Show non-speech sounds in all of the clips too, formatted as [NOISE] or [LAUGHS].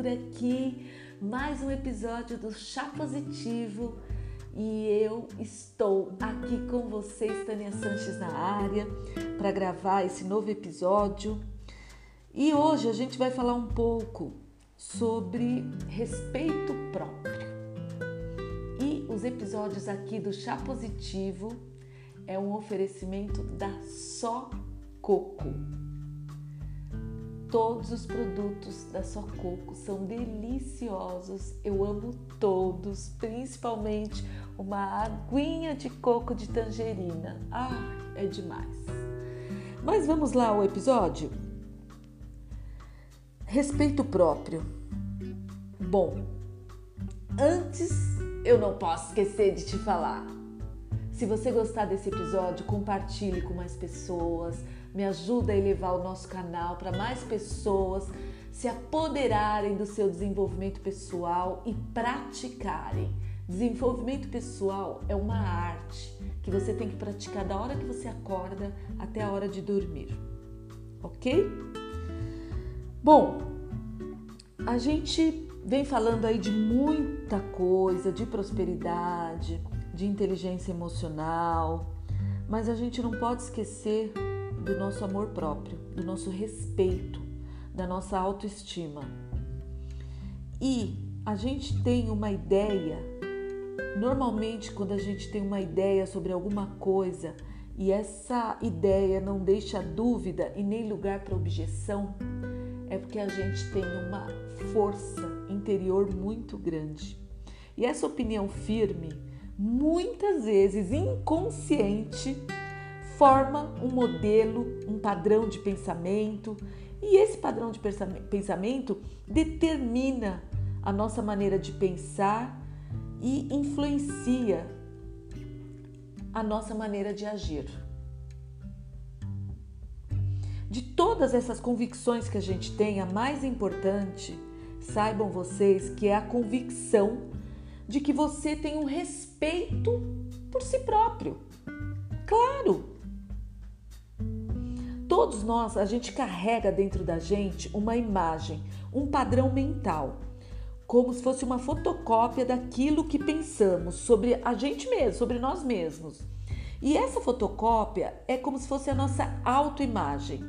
por aqui. Mais um episódio do Chá Positivo e eu estou aqui com vocês, Tânia Sanches, na área, para gravar esse novo episódio. E hoje a gente vai falar um pouco sobre respeito próprio. E os episódios aqui do Chá Positivo é um oferecimento da Só Coco. Todos os produtos da Só Coco são deliciosos, eu amo todos, principalmente uma aguinha de coco de tangerina. Ah, é demais. Mas vamos lá ao episódio? Respeito próprio. Bom, antes eu não posso esquecer de te falar. Se você gostar desse episódio, compartilhe com mais pessoas me ajuda a elevar o nosso canal para mais pessoas se apoderarem do seu desenvolvimento pessoal e praticarem. Desenvolvimento pessoal é uma arte que você tem que praticar da hora que você acorda até a hora de dormir. Ok? Bom, a gente vem falando aí de muita coisa, de prosperidade, de inteligência emocional, mas a gente não pode esquecer do nosso amor próprio, do nosso respeito, da nossa autoestima. E a gente tem uma ideia, normalmente quando a gente tem uma ideia sobre alguma coisa e essa ideia não deixa dúvida e nem lugar para objeção, é porque a gente tem uma força interior muito grande. E essa opinião firme, muitas vezes inconsciente, forma um modelo, um padrão de pensamento, e esse padrão de pensamento determina a nossa maneira de pensar e influencia a nossa maneira de agir. De todas essas convicções que a gente tem, a mais importante, saibam vocês que é a convicção de que você tem um respeito por si próprio. Claro, Todos nós, a gente carrega dentro da gente uma imagem, um padrão mental, como se fosse uma fotocópia daquilo que pensamos sobre a gente mesmo, sobre nós mesmos. E essa fotocópia é como se fosse a nossa autoimagem.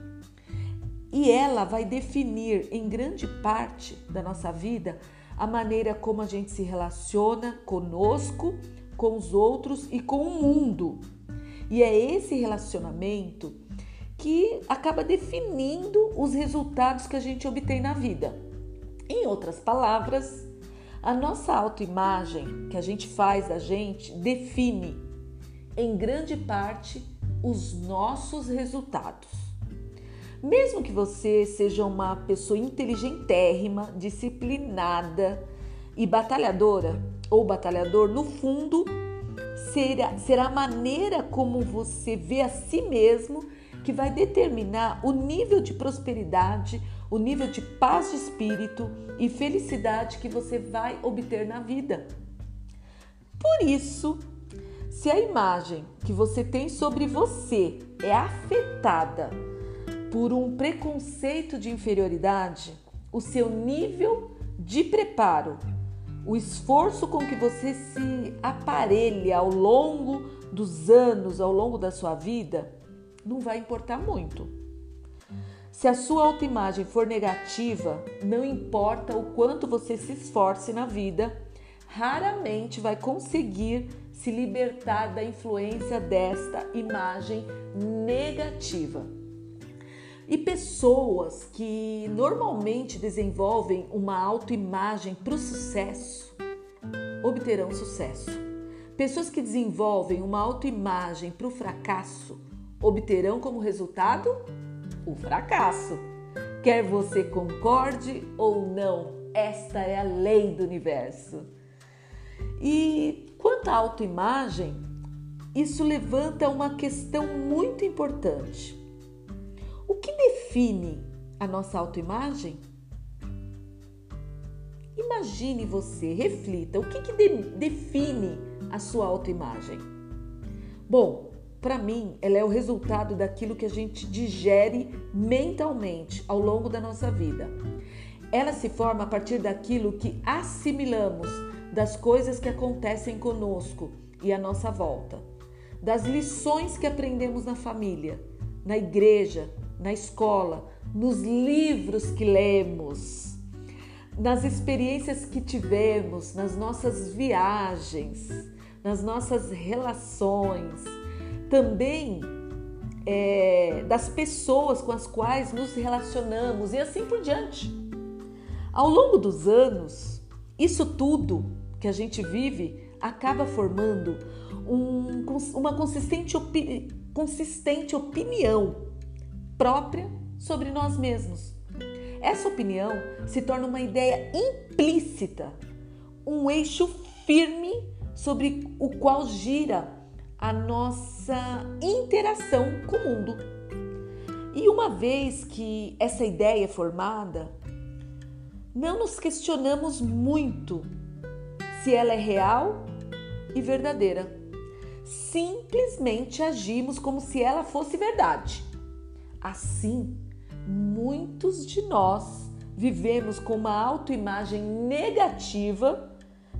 E ela vai definir em grande parte da nossa vida a maneira como a gente se relaciona conosco, com os outros e com o mundo. E é esse relacionamento que acaba definindo os resultados que a gente obtém na vida. Em outras palavras, a nossa autoimagem que a gente faz da gente define em grande parte os nossos resultados. Mesmo que você seja uma pessoa inteligentérrima, disciplinada e batalhadora ou batalhador, no fundo será, será a maneira como você vê a si mesmo que vai determinar o nível de prosperidade, o nível de paz de espírito e felicidade que você vai obter na vida. Por isso, se a imagem que você tem sobre você é afetada por um preconceito de inferioridade, o seu nível de preparo, o esforço com que você se aparelha ao longo dos anos, ao longo da sua vida, não vai importar muito. Se a sua autoimagem for negativa, não importa o quanto você se esforce na vida, raramente vai conseguir se libertar da influência desta imagem negativa. E pessoas que normalmente desenvolvem uma autoimagem para o sucesso obterão sucesso. Pessoas que desenvolvem uma autoimagem para o fracasso obterão como resultado o fracasso. Quer você concorde ou não, esta é a lei do universo. E quanto à autoimagem, isso levanta uma questão muito importante. O que define a nossa autoimagem? Imagine você, reflita, o que, que de, define a sua autoimagem? Bom, para mim, ela é o resultado daquilo que a gente digere mentalmente ao longo da nossa vida. Ela se forma a partir daquilo que assimilamos das coisas que acontecem conosco e à nossa volta, das lições que aprendemos na família, na igreja, na escola, nos livros que lemos, nas experiências que tivemos, nas nossas viagens, nas nossas relações, também é, das pessoas com as quais nos relacionamos e assim por diante. Ao longo dos anos, isso tudo que a gente vive acaba formando um, uma consistente, opi consistente opinião própria sobre nós mesmos. Essa opinião se torna uma ideia implícita, um eixo firme sobre o qual gira a nossa interação com o mundo. E uma vez que essa ideia é formada, não nos questionamos muito se ela é real e verdadeira. Simplesmente agimos como se ela fosse verdade. Assim, muitos de nós vivemos com uma autoimagem negativa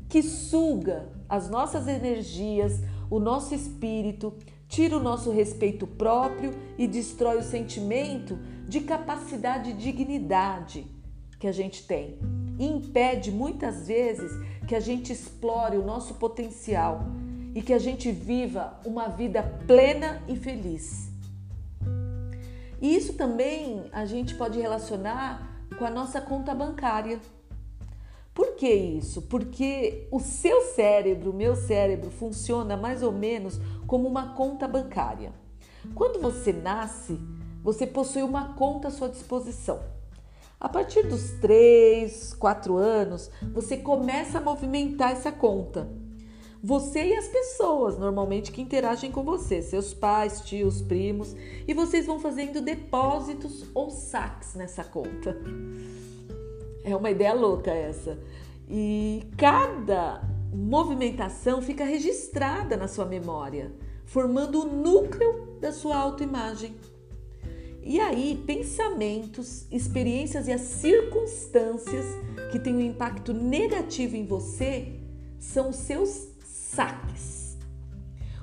que suga as nossas energias, o nosso espírito, tira o nosso respeito próprio e destrói o sentimento de capacidade e dignidade que a gente tem. E impede muitas vezes que a gente explore o nosso potencial e que a gente viva uma vida plena e feliz. E isso também a gente pode relacionar com a nossa conta bancária. Por que isso? Porque o seu cérebro, o meu cérebro, funciona mais ou menos como uma conta bancária. Quando você nasce, você possui uma conta à sua disposição. A partir dos 3, 4 anos, você começa a movimentar essa conta. Você e as pessoas normalmente que interagem com você, seus pais, tios, primos, e vocês vão fazendo depósitos ou saques nessa conta. É uma ideia louca essa. E cada movimentação fica registrada na sua memória, formando o núcleo da sua autoimagem. E aí, pensamentos, experiências e as circunstâncias que têm um impacto negativo em você são os seus saques.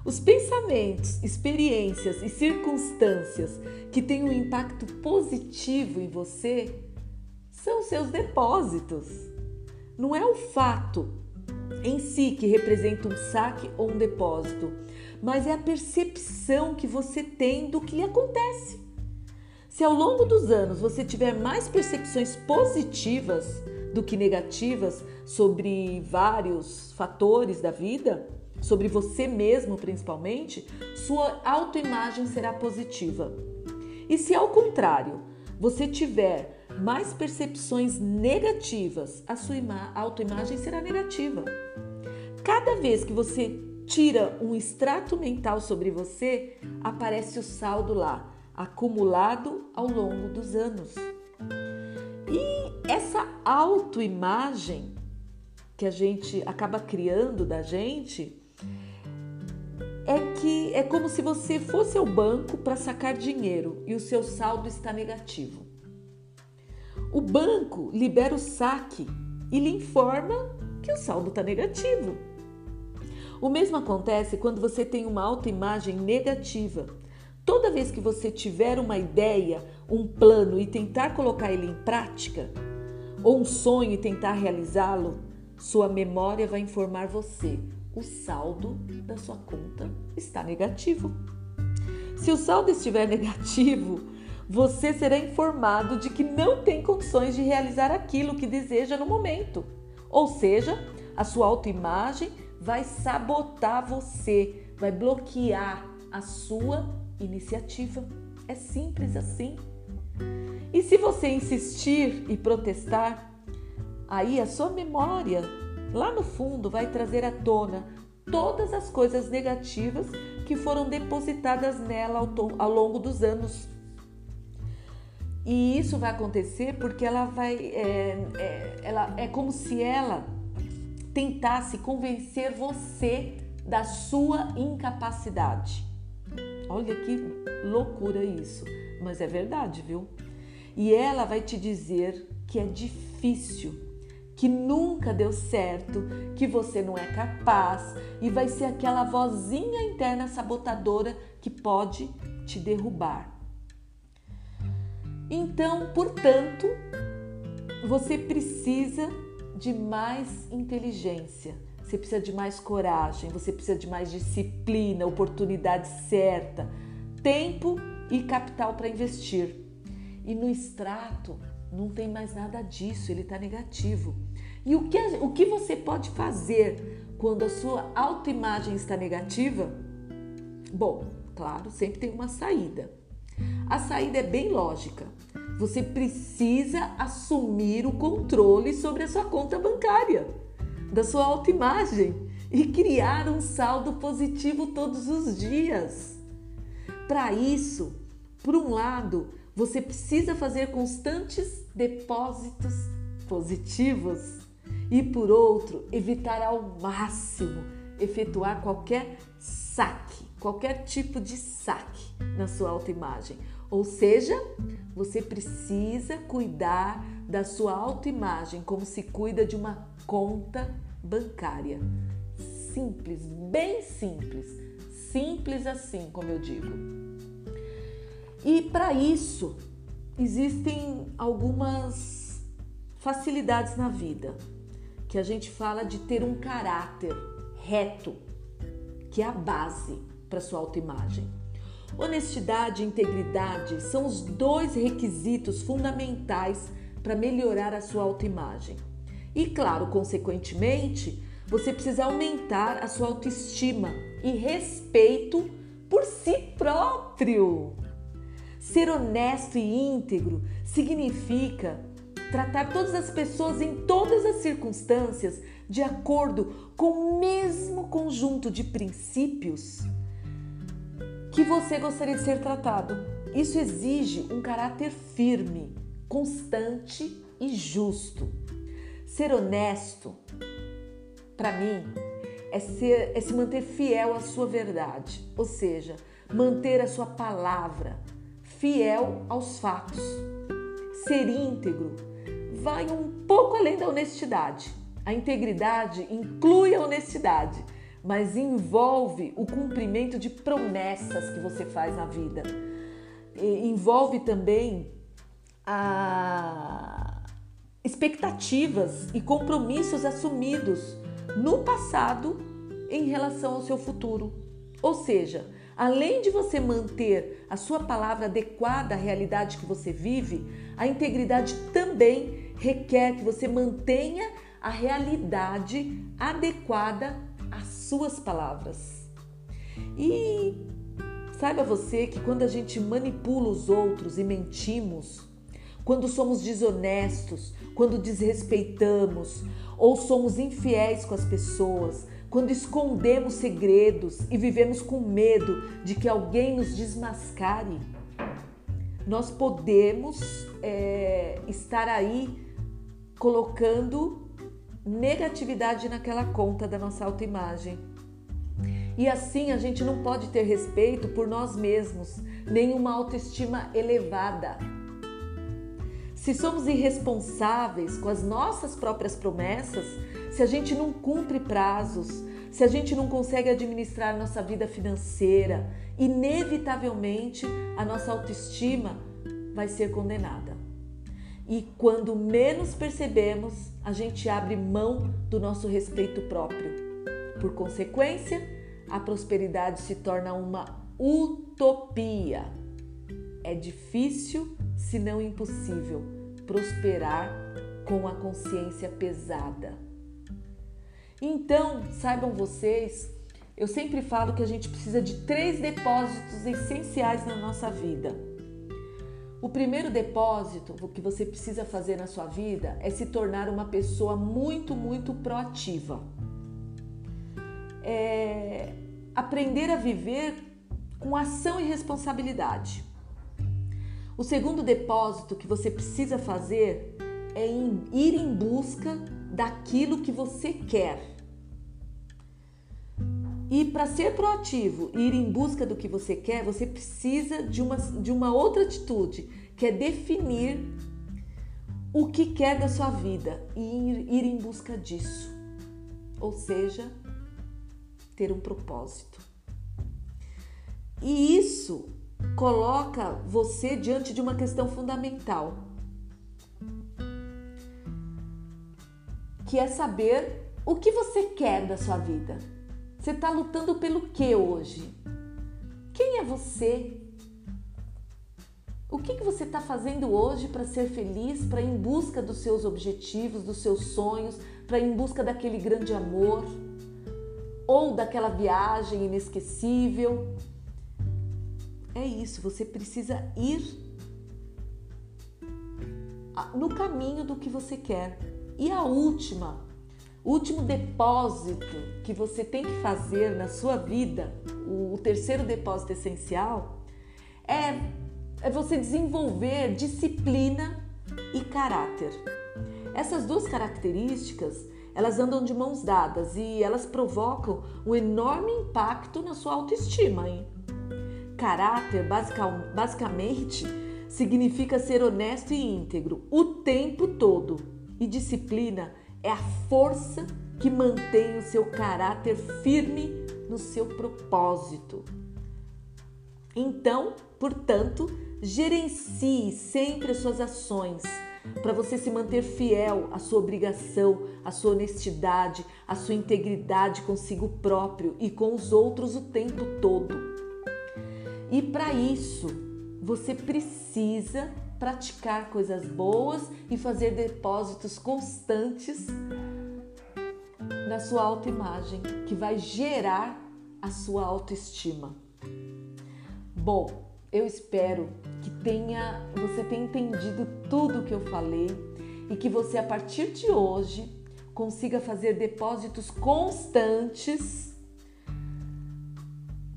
Os pensamentos, experiências e circunstâncias que têm um impacto positivo em você são seus depósitos. Não é o fato em si que representa um saque ou um depósito, mas é a percepção que você tem do que lhe acontece. Se ao longo dos anos você tiver mais percepções positivas do que negativas sobre vários fatores da vida, sobre você mesmo principalmente, sua autoimagem será positiva. E se ao contrário, você tiver mais percepções negativas, a sua autoimagem será negativa. Cada vez que você tira um extrato mental sobre você, aparece o saldo lá, acumulado ao longo dos anos. E essa autoimagem que a gente acaba criando da gente é que é como se você fosse ao banco para sacar dinheiro e o seu saldo está negativo. O banco libera o saque e lhe informa que o saldo está negativo. O mesmo acontece quando você tem uma autoimagem negativa. Toda vez que você tiver uma ideia, um plano e tentar colocar ele em prática, ou um sonho e tentar realizá-lo, sua memória vai informar você: o saldo da sua conta está negativo. Se o saldo estiver [LAUGHS] negativo, você será informado de que não tem condições de realizar aquilo que deseja no momento. Ou seja, a sua autoimagem vai sabotar você, vai bloquear a sua iniciativa. É simples assim. E se você insistir e protestar, aí a sua memória lá no fundo vai trazer à tona todas as coisas negativas que foram depositadas nela ao, ao longo dos anos. E isso vai acontecer porque ela vai. É, é, ela, é como se ela tentasse convencer você da sua incapacidade. Olha que loucura isso, mas é verdade, viu? E ela vai te dizer que é difícil, que nunca deu certo, que você não é capaz e vai ser aquela vozinha interna sabotadora que pode te derrubar. Então, portanto, você precisa de mais inteligência, você precisa de mais coragem, você precisa de mais disciplina, oportunidade certa, tempo e capital para investir. E no extrato não tem mais nada disso, ele está negativo. E o que, o que você pode fazer quando a sua autoimagem está negativa? Bom, claro, sempre tem uma saída. A saída é bem lógica. Você precisa assumir o controle sobre a sua conta bancária, da sua autoimagem e criar um saldo positivo todos os dias. Para isso, por um lado, você precisa fazer constantes depósitos positivos e, por outro, evitar ao máximo efetuar qualquer saque, qualquer tipo de saque na sua autoimagem. Ou seja, você precisa cuidar da sua autoimagem como se cuida de uma conta bancária. Simples, bem simples. Simples assim, como eu digo. E para isso existem algumas facilidades na vida, que a gente fala de ter um caráter reto, que é a base para sua autoimagem. Honestidade e integridade são os dois requisitos fundamentais para melhorar a sua autoimagem. E claro, consequentemente, você precisa aumentar a sua autoestima e respeito por si próprio. Ser honesto e íntegro significa tratar todas as pessoas em todas as circunstâncias de acordo com o mesmo conjunto de princípios que você gostaria de ser tratado. Isso exige um caráter firme, constante e justo. Ser honesto, para mim, é, ser, é se manter fiel à sua verdade, ou seja, manter a sua palavra, fiel aos fatos. Ser íntegro vai um pouco além da honestidade. A integridade inclui a honestidade, mas envolve o cumprimento de promessas que você faz na vida. E envolve também a expectativas e compromissos assumidos no passado em relação ao seu futuro. Ou seja, Além de você manter a sua palavra adequada à realidade que você vive, a integridade também requer que você mantenha a realidade adequada suas palavras. E saiba você que quando a gente manipula os outros e mentimos, quando somos desonestos, quando desrespeitamos ou somos infiéis com as pessoas, quando escondemos segredos e vivemos com medo de que alguém nos desmascare, nós podemos é, estar aí colocando negatividade naquela conta da nossa autoimagem. E assim a gente não pode ter respeito por nós mesmos, nem uma autoestima elevada. Se somos irresponsáveis com as nossas próprias promessas, se a gente não cumpre prazos, se a gente não consegue administrar nossa vida financeira, inevitavelmente a nossa autoestima vai ser condenada. E quando menos percebemos, a gente abre mão do nosso respeito próprio. Por consequência, a prosperidade se torna uma utopia. É difícil, se não impossível, prosperar com a consciência pesada. Então, saibam vocês, eu sempre falo que a gente precisa de três depósitos essenciais na nossa vida. O primeiro depósito que você precisa fazer na sua vida é se tornar uma pessoa muito, muito proativa. É aprender a viver com ação e responsabilidade. O segundo depósito que você precisa fazer é ir em busca daquilo que você quer. E para ser proativo e ir em busca do que você quer, você precisa de uma, de uma outra atitude, que é definir o que quer da sua vida e ir, ir em busca disso. Ou seja, ter um propósito. E isso coloca você diante de uma questão fundamental, que é saber o que você quer da sua vida. Você está lutando pelo que hoje? Quem é você? O que, que você está fazendo hoje para ser feliz, para ir em busca dos seus objetivos, dos seus sonhos, para ir em busca daquele grande amor ou daquela viagem inesquecível? É isso, você precisa ir no caminho do que você quer. E a última, o último depósito que você tem que fazer na sua vida, o terceiro depósito essencial, é, é você desenvolver disciplina e caráter. Essas duas características, elas andam de mãos dadas e elas provocam um enorme impacto na sua autoestima. Hein? Caráter, basicamente, significa ser honesto e íntegro o tempo todo. E disciplina é a força que mantém o seu caráter firme no seu propósito. Então, portanto, gerencie sempre as suas ações para você se manter fiel à sua obrigação, à sua honestidade, à sua integridade consigo próprio e com os outros o tempo todo. E para isso, você precisa praticar coisas boas e fazer depósitos constantes na sua autoimagem, que vai gerar a sua autoestima. Bom, eu espero que tenha você tenha entendido tudo o que eu falei e que você a partir de hoje consiga fazer depósitos constantes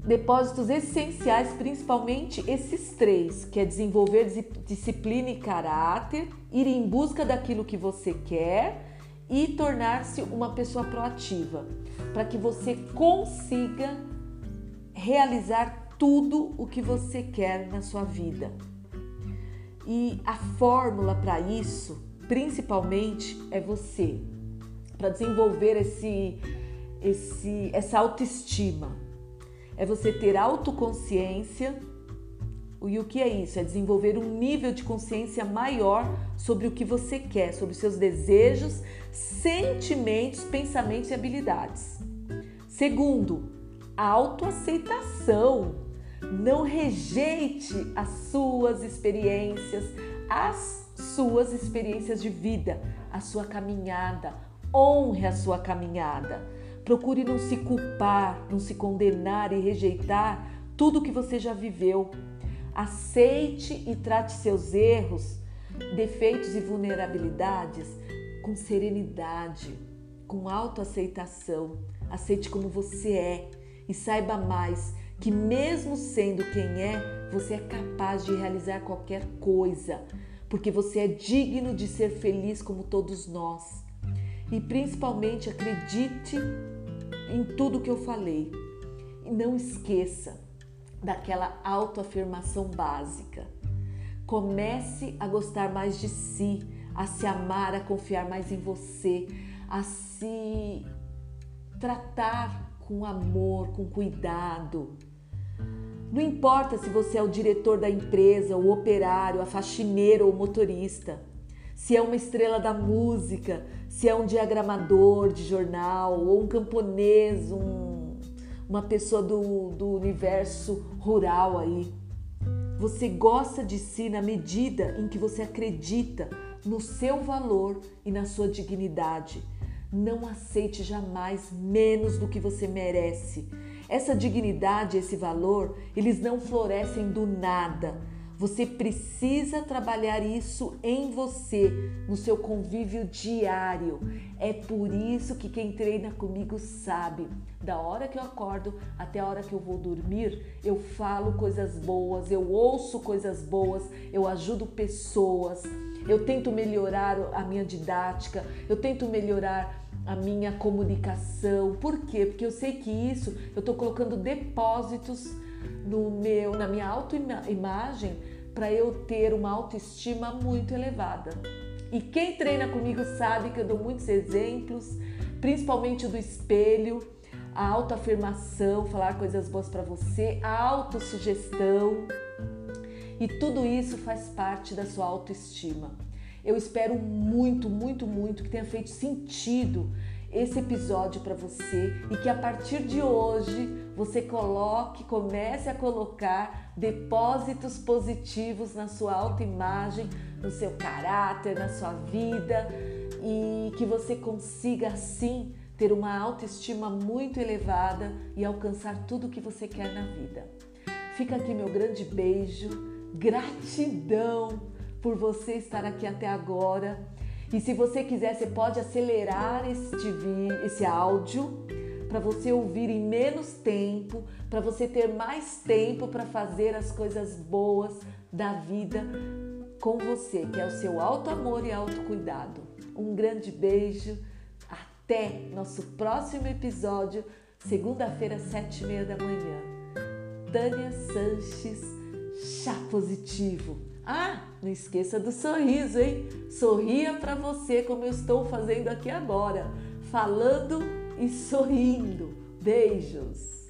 depósitos essenciais, principalmente esses três, que é desenvolver disciplina e caráter, ir em busca daquilo que você quer e tornar-se uma pessoa proativa, para que você consiga realizar tudo o que você quer na sua vida. E a fórmula para isso, principalmente, é você, para desenvolver esse, esse, essa autoestima é você ter autoconsciência. E o que é isso? É desenvolver um nível de consciência maior sobre o que você quer, sobre os seus desejos, sentimentos, pensamentos e habilidades. Segundo, autoaceitação. Não rejeite as suas experiências, as suas experiências de vida, a sua caminhada. Honre a sua caminhada. Procure não se culpar, não se condenar e rejeitar tudo que você já viveu. Aceite e trate seus erros, defeitos e vulnerabilidades com serenidade, com autoaceitação. Aceite como você é e saiba mais que, mesmo sendo quem é, você é capaz de realizar qualquer coisa, porque você é digno de ser feliz como todos nós. E principalmente acredite em tudo que eu falei. E não esqueça daquela autoafirmação básica. Comece a gostar mais de si, a se amar, a confiar mais em você, a se tratar com amor, com cuidado. Não importa se você é o diretor da empresa, o operário, a faxineira ou o motorista se é uma estrela da música, se é um diagramador de jornal ou um camponês, um, uma pessoa do, do universo rural aí. Você gosta de si na medida em que você acredita no seu valor e na sua dignidade. Não aceite jamais menos do que você merece. Essa dignidade, esse valor, eles não florescem do nada você precisa trabalhar isso em você, no seu convívio diário. É por isso que quem treina comigo sabe. Da hora que eu acordo até a hora que eu vou dormir, eu falo coisas boas, eu ouço coisas boas, eu ajudo pessoas, eu tento melhorar a minha didática, eu tento melhorar a minha comunicação. Por quê? Porque eu sei que isso eu estou colocando depósitos no meu, na minha autoimagem para eu ter uma autoestima muito elevada. E quem treina comigo sabe que eu dou muitos exemplos, principalmente do espelho, a autoafirmação, falar coisas boas para você, a autossugestão. E tudo isso faz parte da sua autoestima. Eu espero muito, muito, muito que tenha feito sentido esse episódio para você e que a partir de hoje você coloque, comece a colocar depósitos positivos na sua autoimagem, no seu caráter, na sua vida e que você consiga assim ter uma autoestima muito elevada e alcançar tudo o que você quer na vida. Fica aqui meu grande beijo, gratidão por você estar aqui até agora. E se você quiser, você pode acelerar este, esse áudio para você ouvir em menos tempo, para você ter mais tempo para fazer as coisas boas da vida com você, que é o seu alto amor e autocuidado. Um grande beijo, até nosso próximo episódio, segunda-feira, sete e meia da manhã. Tânia Sanches, chá positivo. Ah, não esqueça do sorriso, hein? Sorria para você como eu estou fazendo aqui agora, falando e sorrindo. Beijos.